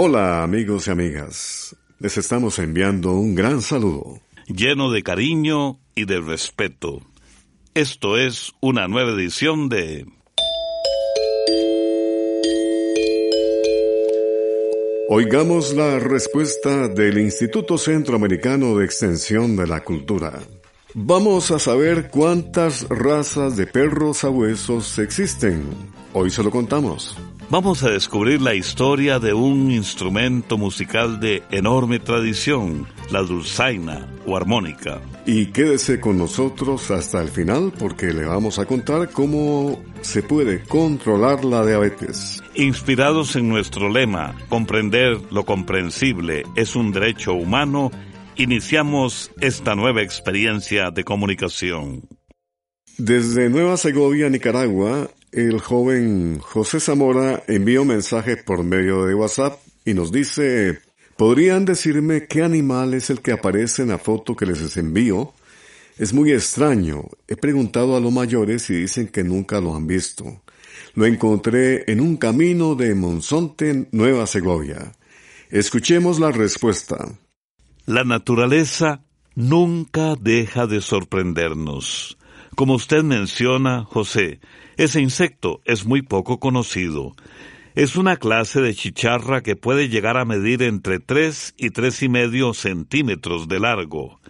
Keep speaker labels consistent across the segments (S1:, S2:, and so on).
S1: Hola amigos y amigas, les estamos enviando un gran saludo.
S2: Lleno de cariño y de respeto. Esto es una nueva edición de...
S1: Oigamos la respuesta del Instituto Centroamericano de Extensión de la Cultura. Vamos a saber cuántas razas de perros sabuesos existen. Hoy se lo contamos
S2: vamos a descubrir la historia de un instrumento musical de enorme tradición, la dulzaina o armónica.
S1: Y quédese con nosotros hasta el final porque le vamos a contar cómo se puede controlar la diabetes.
S2: Inspirados en nuestro lema, comprender lo comprensible es un derecho humano, iniciamos esta nueva experiencia de comunicación.
S1: Desde Nueva Segovia, Nicaragua, el joven José Zamora envió un mensaje por medio de WhatsApp y nos dice, ¿podrían decirme qué animal es el que aparece en la foto que les envío? Es muy extraño. He preguntado a los mayores y dicen que nunca lo han visto. Lo encontré en un camino de Monzonte, Nueva Segovia. Escuchemos la respuesta.
S2: La naturaleza nunca deja de sorprendernos. Como usted menciona, José, ese insecto es muy poco conocido. Es una clase de chicharra que puede llegar a medir entre tres y tres y medio centímetros de largo.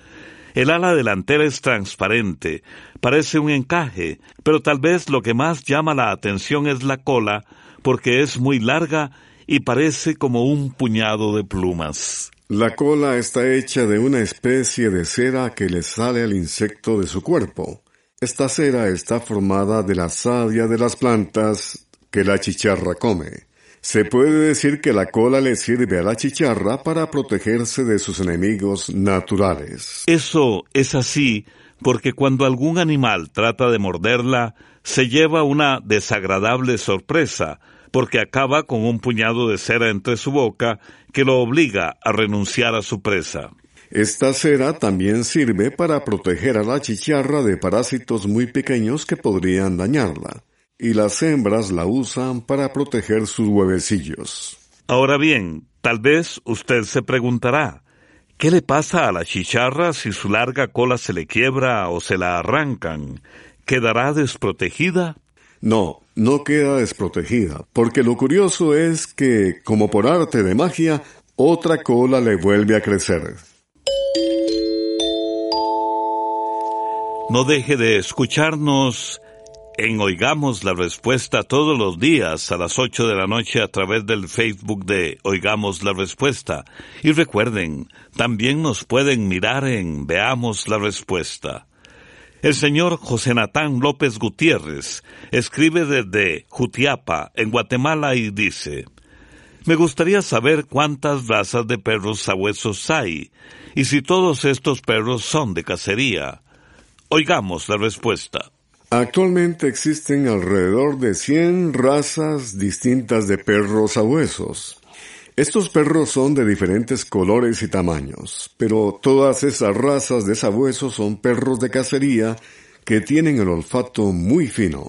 S2: El ala delantera es transparente, parece un encaje, pero tal vez lo que más llama la atención es la cola, porque es muy larga y parece como un puñado de plumas.
S1: La cola está hecha de una especie de cera que le sale al insecto de su cuerpo. Esta cera está formada de la savia de las plantas que la chicharra come. Se puede decir que la cola le sirve a la chicharra para protegerse de sus enemigos naturales.
S2: Eso es así porque cuando algún animal trata de morderla, se lleva una desagradable sorpresa, porque acaba con un puñado de cera entre su boca que lo obliga a renunciar a su presa.
S1: Esta cera también sirve para proteger a la chicharra de parásitos muy pequeños que podrían dañarla, y las hembras la usan para proteger sus huevecillos.
S2: Ahora bien, tal vez usted se preguntará, ¿qué le pasa a la chicharra si su larga cola se le quiebra o se la arrancan? ¿Quedará desprotegida?
S1: No, no queda desprotegida, porque lo curioso es que, como por arte de magia, otra cola le vuelve a crecer.
S2: No deje de escucharnos en Oigamos la Respuesta todos los días a las 8 de la noche a través del Facebook de Oigamos la Respuesta. Y recuerden, también nos pueden mirar en Veamos la Respuesta. El señor José Natán López Gutiérrez escribe desde Jutiapa, en Guatemala, y dice, Me gustaría saber cuántas razas de perros sabuesos hay, y si todos estos perros son de cacería. Oigamos la respuesta.
S1: Actualmente existen alrededor de 100 razas distintas de perros sabuesos. Estos perros son de diferentes colores y tamaños, pero todas esas razas de sabuesos son perros de cacería que tienen el olfato muy fino.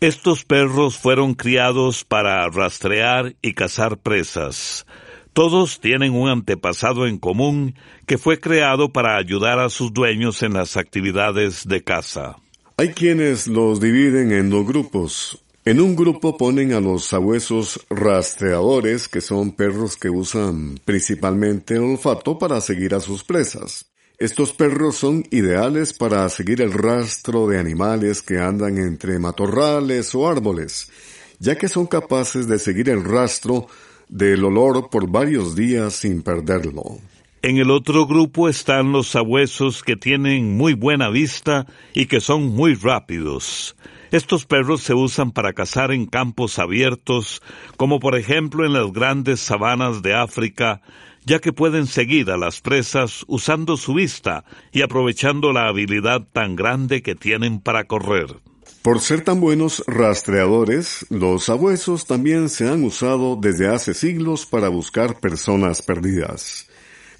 S2: Estos perros fueron criados para rastrear y cazar presas. Todos tienen un antepasado en común que fue creado para ayudar a sus dueños en las actividades de caza.
S1: Hay quienes los dividen en dos grupos, En un grupo ponen a los sabuesos rastreadores, que son perros que usan principalmente el olfato para seguir a sus presas. Estos perros son ideales para seguir el rastro de animales que andan entre matorrales o árboles, ya que son capaces de seguir el rastro del olor por varios días sin perderlo.
S2: En el otro grupo están los sabuesos que tienen muy buena vista y que son muy rápidos. Estos perros se usan para cazar en campos abiertos, como por ejemplo en las grandes sabanas de África, ya que pueden seguir a las presas usando su vista y aprovechando la habilidad tan grande que tienen para correr.
S1: Por ser tan buenos rastreadores, los sabuesos también se han usado desde hace siglos para buscar personas perdidas.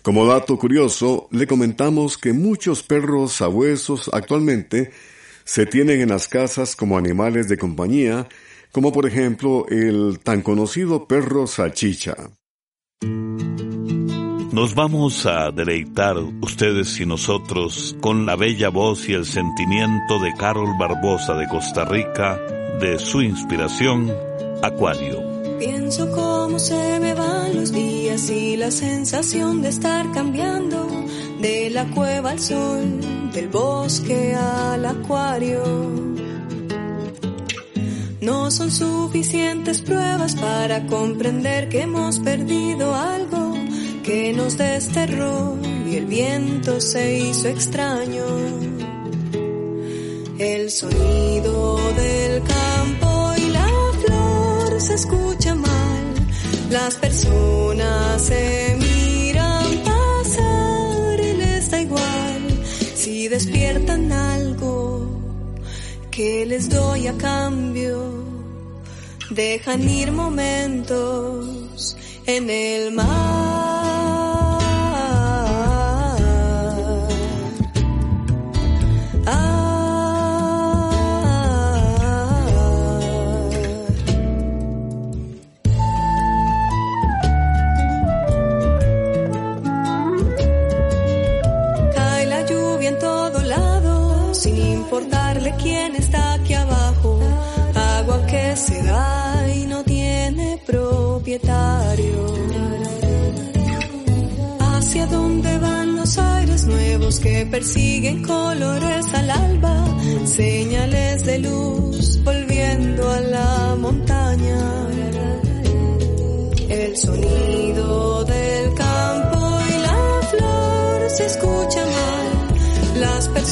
S1: Como dato curioso, le comentamos que muchos perros sabuesos actualmente se tienen en las casas como animales de compañía, como por ejemplo el tan conocido perro salchicha.
S2: Nos vamos a deleitar ustedes y nosotros con la bella voz y el sentimiento de Carol Barbosa de Costa Rica, de su inspiración, Acuario.
S3: Pienso cómo se me van los días y la sensación de estar cambiando de la cueva al sol, del bosque al acuario. No son suficientes pruebas para comprender que hemos perdido algo que nos desterró y el viento se hizo extraño. El sonido del campo y la flor se escucha mal, las personas se miran pasar y les da igual si despiertan algo que les doy a cambio. Dejan ir momentos en el mar.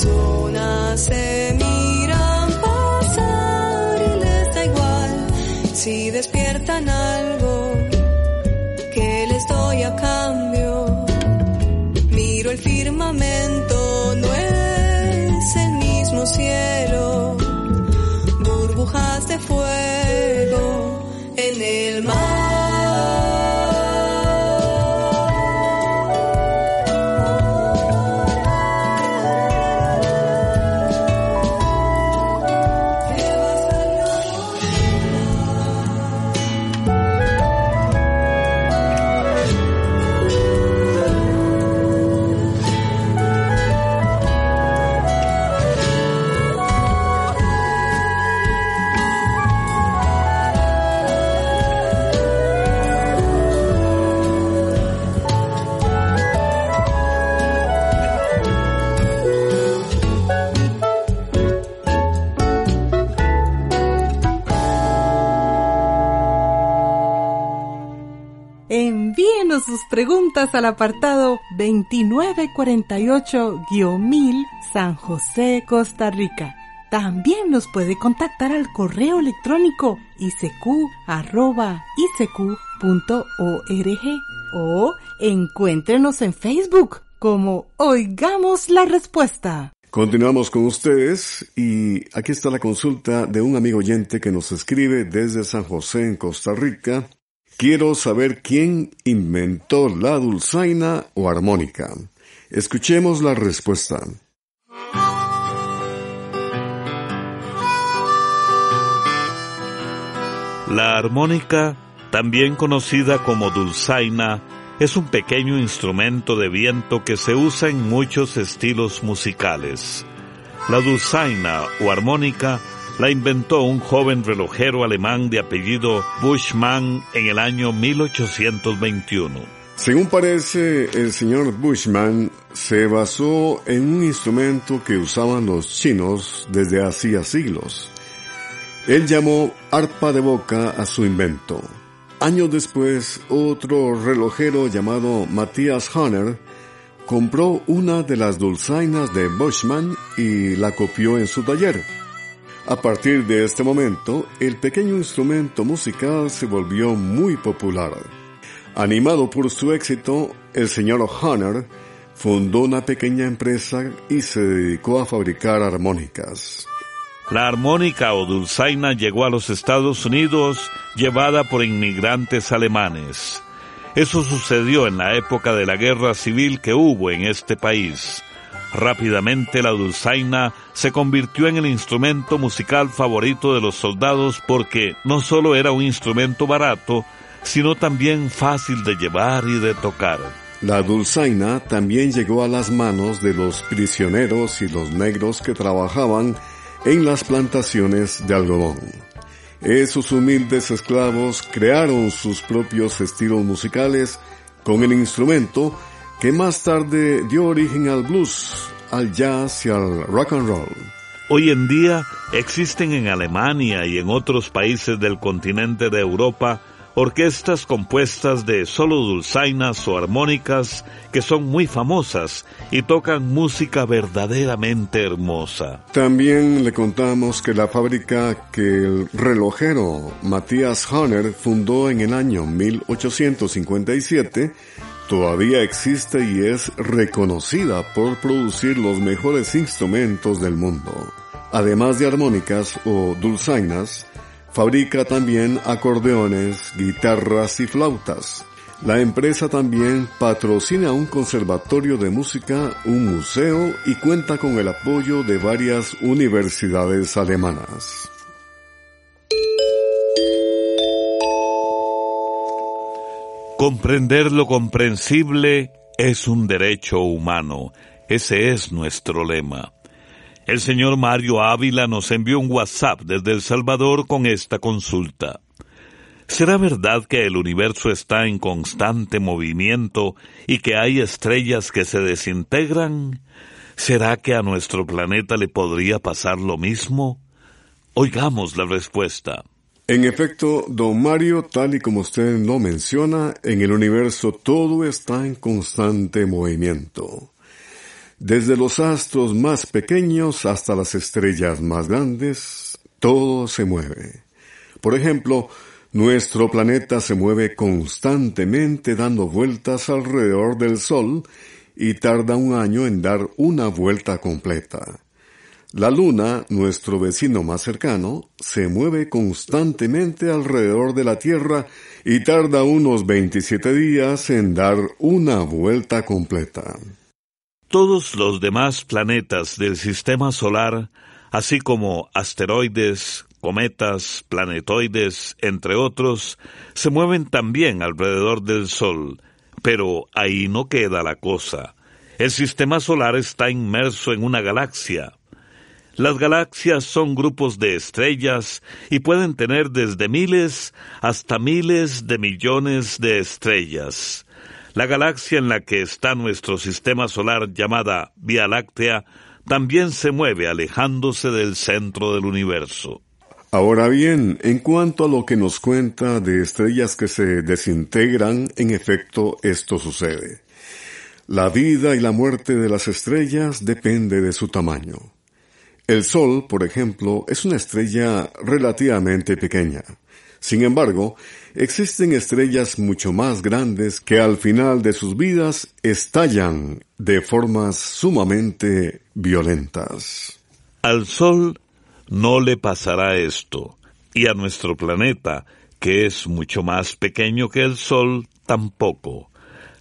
S3: Personas se si despiertan algo
S4: sus preguntas al apartado 2948-1000 San José, Costa Rica. También nos puede contactar al correo electrónico isq.org o encuéntrenos en Facebook como Oigamos la Respuesta.
S1: Continuamos con ustedes y aquí está la consulta de un amigo oyente que nos escribe desde San José en Costa Rica Quiero saber quién inventó la dulzaina o armónica. Escuchemos la respuesta.
S2: La armónica, también conocida como dulzaina, es un pequeño instrumento de viento que se usa en muchos estilos musicales. La dulzaina o armónica la inventó un joven relojero alemán de apellido Bushman en el año 1821.
S1: Según parece, el señor Bushman se basó en un instrumento que usaban los chinos desde hacía siglos. Él llamó arpa de boca a su invento. Años después, otro relojero llamado Matthias Honner compró una de las dulzainas de Bushman y la copió en su taller. A partir de este momento, el pequeño instrumento musical se volvió muy popular. Animado por su éxito, el señor Honor fundó una pequeña empresa y se dedicó a fabricar armónicas.
S2: La armónica o dulzaina llegó a los Estados Unidos llevada por inmigrantes alemanes. Eso sucedió en la época de la guerra civil que hubo en este país. Rápidamente la dulzaina se convirtió en el instrumento musical favorito de los soldados porque no solo era un instrumento barato, sino también fácil de llevar y de tocar.
S1: La dulzaina también llegó a las manos de los prisioneros y los negros que trabajaban en las plantaciones de algodón. Esos humildes esclavos crearon sus propios estilos musicales con el instrumento que más tarde dio origen al blues, al jazz y al rock and roll.
S2: Hoy en día existen en Alemania y en otros países del continente de Europa orquestas compuestas de solo dulzainas o armónicas que son muy famosas y tocan música verdaderamente hermosa.
S1: También le contamos que la fábrica que el relojero Matthias Honner fundó en el año 1857 todavía existe y es reconocida por producir los mejores instrumentos del mundo. Además de armónicas o dulzainas, Fabrica también acordeones, guitarras y flautas. La empresa también patrocina un conservatorio de música, un museo y cuenta con el apoyo de varias universidades alemanas.
S2: Comprender lo comprensible es un derecho humano. Ese es nuestro lema. El señor Mario Ávila nos envió un WhatsApp desde El Salvador con esta consulta. ¿Será verdad que el universo está en constante movimiento y que hay estrellas que se desintegran? ¿Será que a nuestro planeta le podría pasar lo mismo? Oigamos la respuesta.
S1: En efecto, don Mario, tal y como usted lo menciona, en el universo todo está en constante movimiento. Desde los astros más pequeños hasta las estrellas más grandes, todo se mueve. Por ejemplo, nuestro planeta se mueve constantemente dando vueltas alrededor del Sol y tarda un año en dar una vuelta completa. La Luna, nuestro vecino más cercano, se mueve constantemente alrededor de la Tierra y tarda unos 27 días en dar una vuelta completa.
S2: Todos los demás planetas del sistema solar, así como asteroides, cometas, planetoides, entre otros, se mueven también alrededor del Sol, pero ahí no queda la cosa. El sistema solar está inmerso en una galaxia. Las galaxias son grupos de estrellas y pueden tener desde miles hasta miles de millones de estrellas. La galaxia en la que está nuestro sistema solar llamada Vía Láctea también se mueve alejándose del centro del universo.
S1: Ahora bien, en cuanto a lo que nos cuenta de estrellas que se desintegran, en efecto esto sucede. La vida y la muerte de las estrellas depende de su tamaño. El Sol, por ejemplo, es una estrella relativamente pequeña. Sin embargo, existen estrellas mucho más grandes que al final de sus vidas estallan de formas sumamente violentas.
S2: Al Sol no le pasará esto, y a nuestro planeta, que es mucho más pequeño que el Sol, tampoco.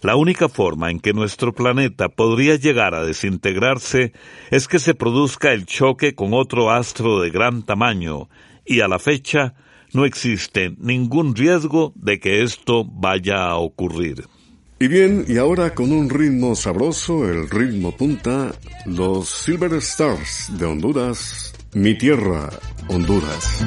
S2: La única forma en que nuestro planeta podría llegar a desintegrarse es que se produzca el choque con otro astro de gran tamaño, y a la fecha no existe ningún riesgo de que esto vaya a ocurrir.
S1: Y bien, y ahora con un ritmo sabroso, el ritmo punta, los Silver Stars de Honduras, mi tierra,
S5: Honduras.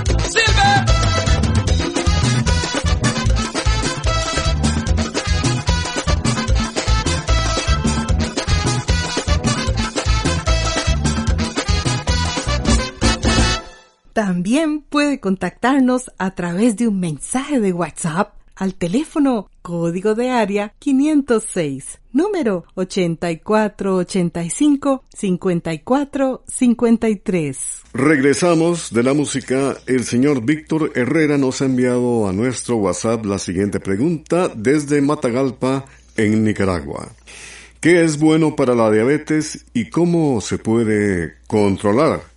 S4: contactarnos a través de un mensaje de WhatsApp al teléfono código de área 506, número 8485-5453.
S5: Regresamos de la música. El señor Víctor Herrera nos ha enviado a nuestro WhatsApp la siguiente pregunta desde Matagalpa, en Nicaragua. ¿Qué es bueno para la diabetes y cómo se puede controlar?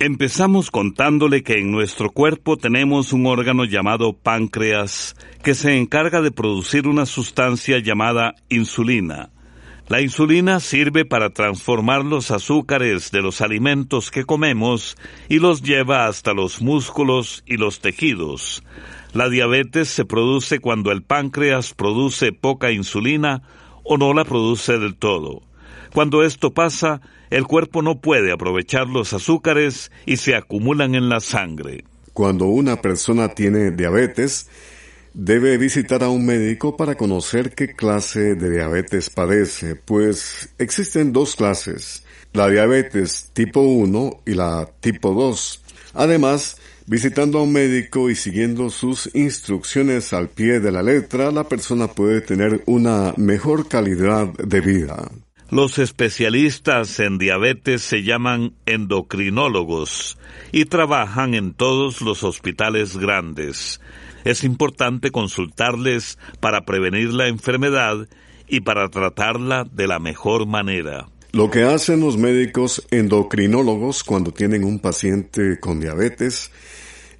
S2: Empezamos contándole que en nuestro cuerpo tenemos un órgano llamado páncreas que se encarga de producir una sustancia llamada insulina. La insulina sirve para transformar los azúcares de los alimentos que comemos y los lleva hasta los músculos y los tejidos. La diabetes se produce cuando el páncreas produce poca insulina o no la produce del todo. Cuando esto pasa, el cuerpo no puede aprovechar los azúcares y se acumulan en la sangre.
S5: Cuando una persona tiene diabetes, debe visitar a un médico para conocer qué clase de diabetes padece, pues existen dos clases, la diabetes tipo 1 y la tipo 2. Además, visitando a un médico y siguiendo sus instrucciones al pie de la letra, la persona puede tener una mejor calidad de vida.
S2: Los especialistas en diabetes se llaman endocrinólogos y trabajan en todos los hospitales grandes. Es importante consultarles para prevenir la enfermedad y para tratarla de la mejor manera.
S5: Lo que hacen los médicos endocrinólogos cuando tienen un paciente con diabetes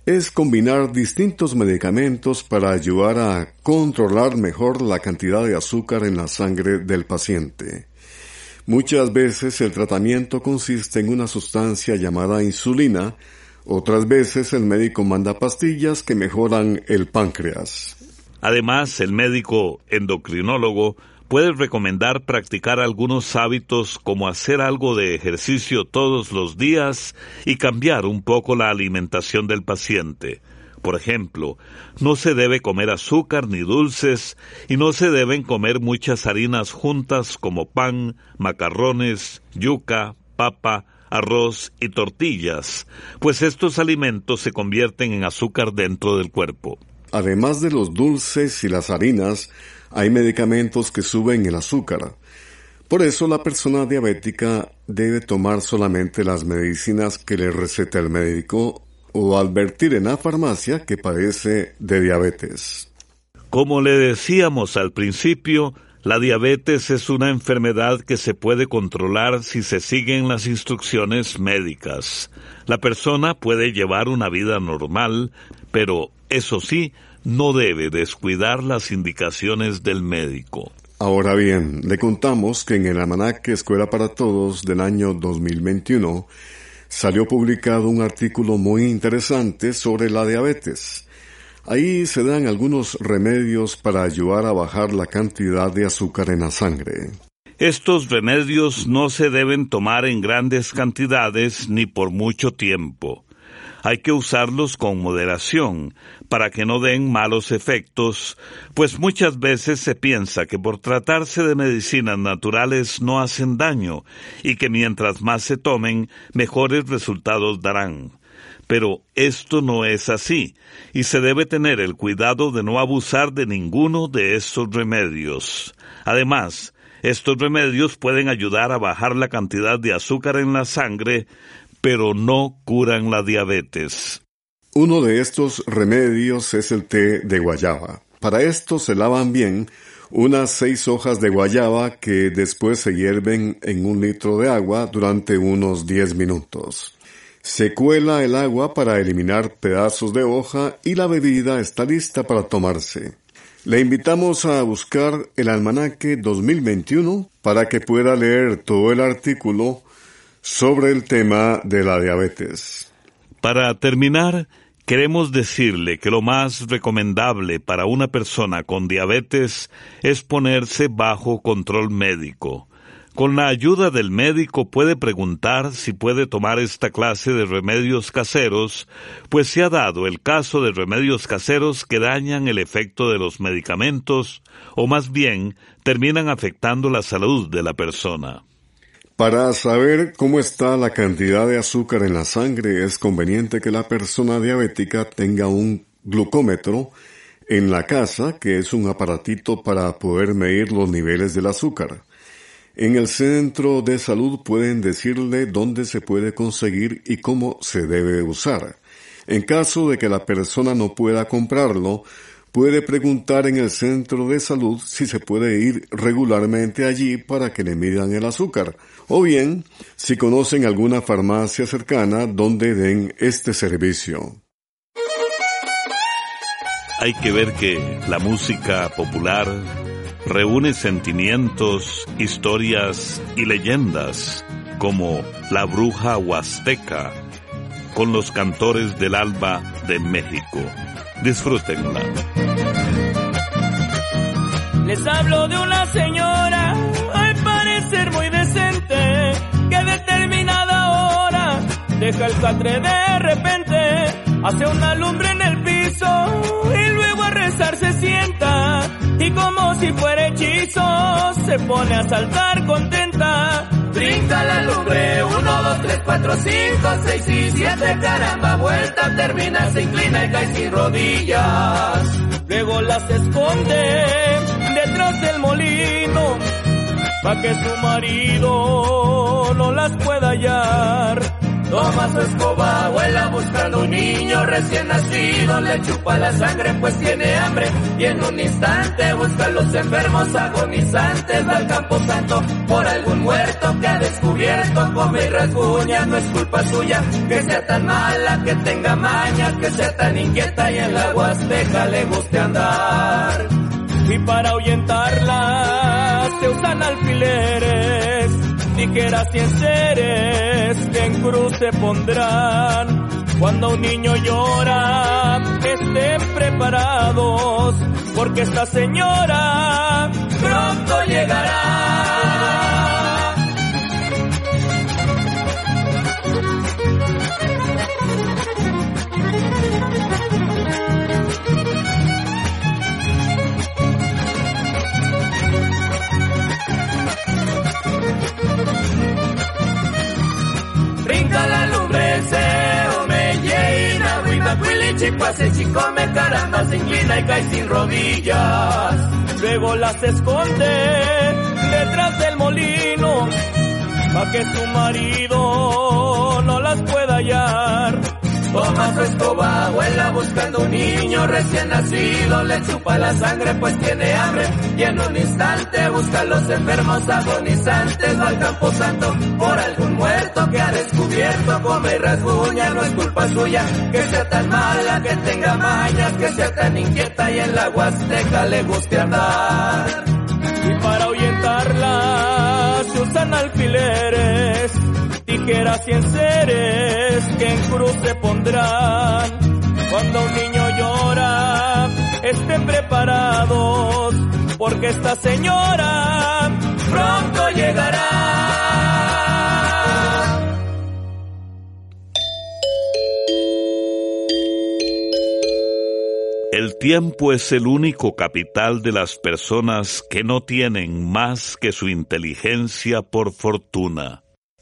S5: es combinar distintos medicamentos para ayudar a controlar mejor la cantidad de azúcar en la sangre del paciente. Muchas veces el tratamiento consiste en una sustancia llamada insulina
S1: Otras veces el médico manda pastillas que mejoran el páncreas.
S2: Además, el médico endocrinólogo puede recomendar practicar algunos hábitos como hacer algo de ejercicio todos los días y cambiar un poco la alimentación del paciente. Por ejemplo, no se debe comer azúcar ni dulces y no se deben comer muchas harinas juntas como pan, macarrones, yuca, papa, arroz y tortillas, pues estos alimentos se convierten en azúcar dentro del cuerpo.
S1: Además de los dulces y las harinas, hay medicamentos que suben el azúcar. Por eso la persona diabética debe tomar solamente las medicinas que le receta el médico o advertir en la farmacia que padece de diabetes.
S2: Como le decíamos al principio, la diabetes es una enfermedad que se puede controlar si se siguen las instrucciones médicas. La persona puede llevar una vida normal, pero eso sí, no debe descuidar las indicaciones del médico.
S1: Ahora bien, le contamos que en el Almanaque Escuela para Todos del año 2021 salió publicado un artículo muy interesante sobre la diabetes. Ahí se dan algunos remedios para ayudar a bajar la cantidad de azúcar en la sangre.
S2: Estos remedios no se deben tomar en grandes cantidades ni por mucho tiempo hay que usarlos con moderación para que no den malos efectos, pues muchas veces se piensa que por tratarse de medicinas naturales no hacen daño y que mientras más se tomen, mejores resultados darán. Pero esto no es así, y se debe tener el cuidado de no abusar de ninguno de estos remedios. Además, estos remedios pueden ayudar a bajar la cantidad de azúcar en la sangre, pero no curan la diabetes.
S1: Uno de estos remedios es el té de guayaba. Para esto se lavan bien unas seis hojas de guayaba que después se hierven en un litro de agua durante unos diez minutos. Se cuela el agua para eliminar pedazos de hoja y la bebida está lista para tomarse. Le invitamos a buscar el almanaque 2021 para que pueda leer todo el artículo sobre el tema de la diabetes.
S2: Para terminar, queremos decirle que lo más recomendable para una persona con diabetes es ponerse bajo control médico. Con la ayuda del médico puede preguntar si puede tomar esta clase de remedios caseros, pues se ha dado el caso de remedios caseros que dañan el efecto de los medicamentos o más bien terminan afectando la salud de la persona.
S1: Para saber cómo está la cantidad de azúcar en la sangre es conveniente que la persona diabética tenga un glucómetro en la casa, que es un aparatito para poder medir los niveles del azúcar. En el centro de salud pueden decirle dónde se puede conseguir y cómo se debe usar. En caso de que la persona no pueda comprarlo, puede preguntar en el centro de salud si se puede ir regularmente allí para que le midan el azúcar, o bien si conocen alguna farmacia cercana donde den este servicio.
S2: Hay que ver que la música popular reúne sentimientos, historias y leyendas como la bruja huasteca con los cantores del alba de México. Disfrútenla.
S6: Les hablo de una señora, al parecer muy decente, que determinada hora deja el catre de repente, hace una lumbre en el piso y luego a rezar se sienta y como si fuera hechizo se pone a saltar contenta. Brinca la lumbre, uno, dos, tres, cuatro, cinco, seis y siete, caramba, vuelta, termina, se inclina y cae sin rodillas. Luego las esconde detrás del molino, pa' que su marido no las pueda hallar. Toma su escoba, vuela buscando un niño recién nacido, le chupa la sangre pues tiene hambre y en un instante busca a los enfermos agonizantes, va al campo santo por algún muerto que ha descubierto, come y rasguña, no es culpa suya que sea tan mala, que tenga maña, que sea tan inquieta y en la huasteca le guste andar. Y para ahuyentarla se usan alfileres tijeras y enseres que en cruz se pondrán Cuando un niño llora, estén preparados, porque esta señora pronto llegará.
S5: Sin guina y cae sin rodillas.
S6: Luego las esconde detrás del molino, pa' que su marido no las pueda hallar.
S5: Toma su escoba, abuela buscando un niño recién nacido, le chupa la sangre pues tiene hambre y en un instante busca a los enfermos agonizantes, va al campo santo por algún muerto que ha descubierto, come y rasguña, no es culpa suya que sea tan mala, que tenga mañas, que sea tan inquieta y en la huasteca le guste andar.
S6: Y para ahuyentarla se usan alfileres tijeras y enseres que en cruz se pondrán. Cuando un niño llora, estén preparados, porque esta señora pronto llegará.
S2: El tiempo es el único capital de las personas que no tienen más que su inteligencia por fortuna.